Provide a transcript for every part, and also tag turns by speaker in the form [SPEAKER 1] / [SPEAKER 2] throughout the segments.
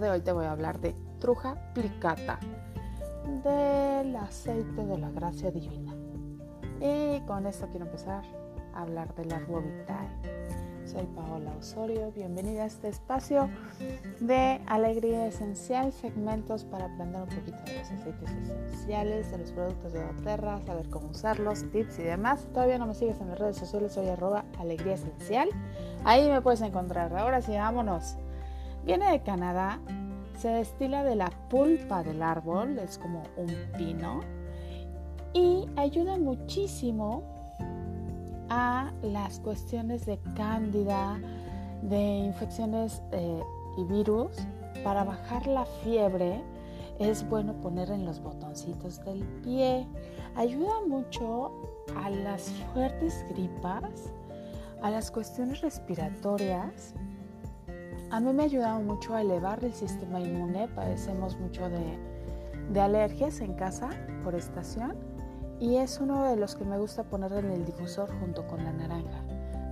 [SPEAKER 1] de hoy te voy a hablar de truja plicata, del aceite de la gracia divina. Y con esto quiero empezar a hablar del árbol vitae. Soy Paola Osorio, bienvenida a este espacio de Alegría Esencial, segmentos para aprender un poquito de los aceites esenciales, de los productos de doTERRA, saber cómo usarlos, tips y demás. Todavía no me sigues en las redes sociales, soy arroba Alegría Esencial. Ahí me puedes encontrar. Ahora sí, vámonos. Viene de Canadá, se destila de la pulpa del árbol, es como un pino, y ayuda muchísimo a las cuestiones de cándida, de infecciones eh, y virus. Para bajar la fiebre es bueno poner en los botoncitos del pie. Ayuda mucho a las fuertes gripas, a las cuestiones respiratorias. A mí me ha ayudado mucho a elevar el sistema inmune. Padecemos mucho de, de alergias en casa por estación y es uno de los que me gusta poner en el difusor junto con la naranja.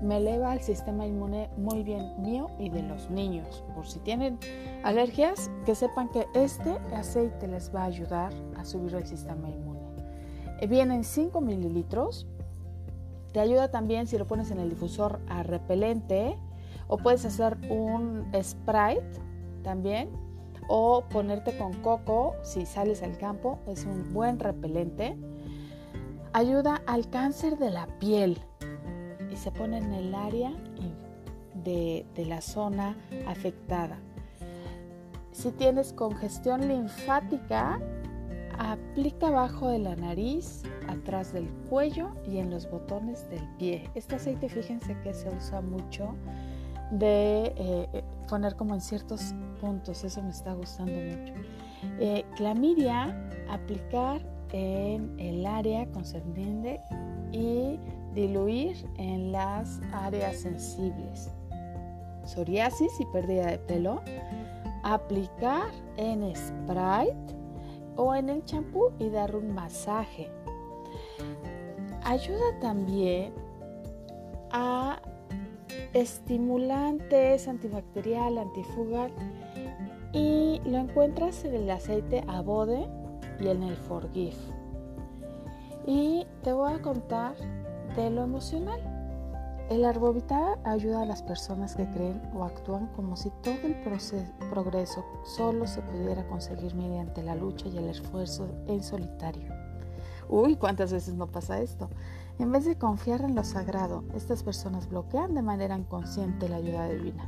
[SPEAKER 1] Me eleva el sistema inmune muy bien mío y de los niños. Por si tienen alergias, que sepan que este aceite les va a ayudar a subir el sistema inmune. Eh, Vienen 5 mililitros. Te ayuda también si lo pones en el difusor a repelente o puedes hacer un Sprite también o ponerte con coco si sales al campo. Es un buen repelente ayuda al cáncer de la piel y se pone en el área de, la zona afectada. Si tienes congestión linfática, aplica abajo de la nariz, atrás del cuello y en los botones del pie. Este aceite, fíjense que se usa mucho de eh, poner como en ciertos puntos, eso me está gustando mucho. Eh, clamidia, aplicar en el área concerniente y diluir en las áreas sensibles. Psoriasis y pérdida de pelo, aplicar en Sprite o en el champú y dar un masaje. Ayuda también a estimulantes antibacterial, antifugal y lo encuentras en el aceite abode y en el forgive. Y te voy a contar de lo emocional. El arbovita ayuda a las personas que creen o actúan como si todo el progreso solo se pudiera conseguir mediante la lucha y el esfuerzo en solitario. Uy, ¿cuántas veces no pasa esto? En vez de confiar en lo sagrado, estas personas bloquean de manera inconsciente la ayuda divina,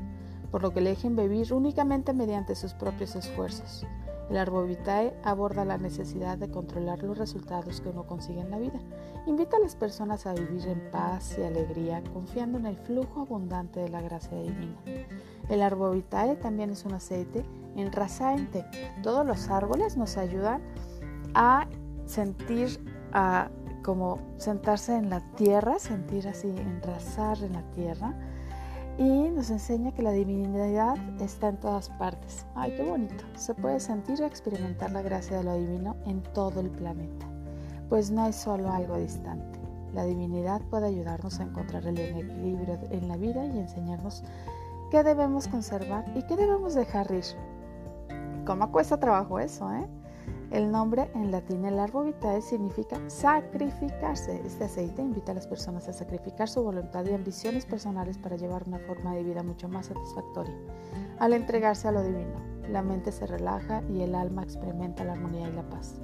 [SPEAKER 1] por lo que eligen vivir únicamente mediante sus propios esfuerzos. El Arbovitae aborda la necesidad de controlar los resultados que uno consigue en la vida. Invita a las personas a vivir en paz y alegría, confiando en el flujo abundante de la gracia divina. El Arbovitae también es un aceite enrasaente. Todos los árboles nos ayudan a sentir, a como sentarse en la tierra, sentir así, enrasar en la tierra y nos enseña que la divinidad está en todas partes. Ay, qué bonito. Se puede sentir y experimentar la gracia de lo divino en todo el planeta, pues no es solo algo distante. La divinidad puede ayudarnos a encontrar el equilibrio en la vida y enseñarnos qué debemos conservar y qué debemos dejar ir. ¿Cómo cuesta trabajo eso, eh? El nombre en latín, el árbol vitae, significa sacrificarse. Este aceite invita a las personas a sacrificar su voluntad y ambiciones personales para llevar una forma de vida mucho más satisfactoria. Al entregarse a lo divino, la mente se relaja y el alma experimenta la armonía y la paz.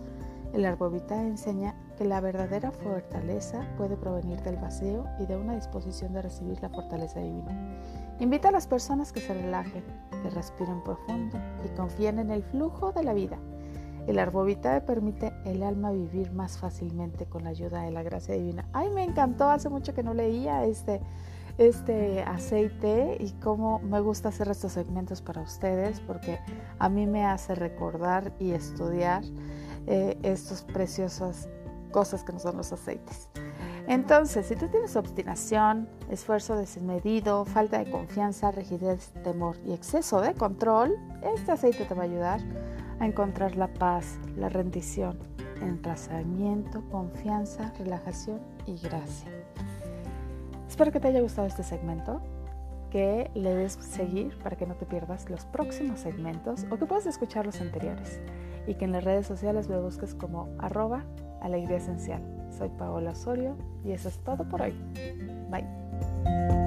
[SPEAKER 1] El árbol vitae enseña que la verdadera fortaleza puede provenir del vacío y de una disposición de recibir la fortaleza divina. Invita a las personas que se relajen, que respiren profundo y confíen en el flujo de la vida el arbovitae permite el alma vivir más fácilmente con la ayuda de la gracia divina. Ay, me encantó, hace mucho que no leía este, este aceite y cómo me gusta hacer estos segmentos para ustedes porque a mí me hace recordar y estudiar eh, estas preciosas cosas que no son los aceites. Entonces, si tú tienes obstinación, esfuerzo desmedido, falta de confianza, rigidez, temor y exceso de control, este aceite te va a ayudar a encontrar la paz, la rendición, enraizamiento, confianza, relajación y gracia. Espero que te haya gustado este segmento. que le des seguir para que no te pierdas los próximos segmentos o que puedas escuchar los anteriores y que en las redes sociales me busques como arroba alegría esencial. Soy Paola Osorio y eso es todo por hoy. Bye.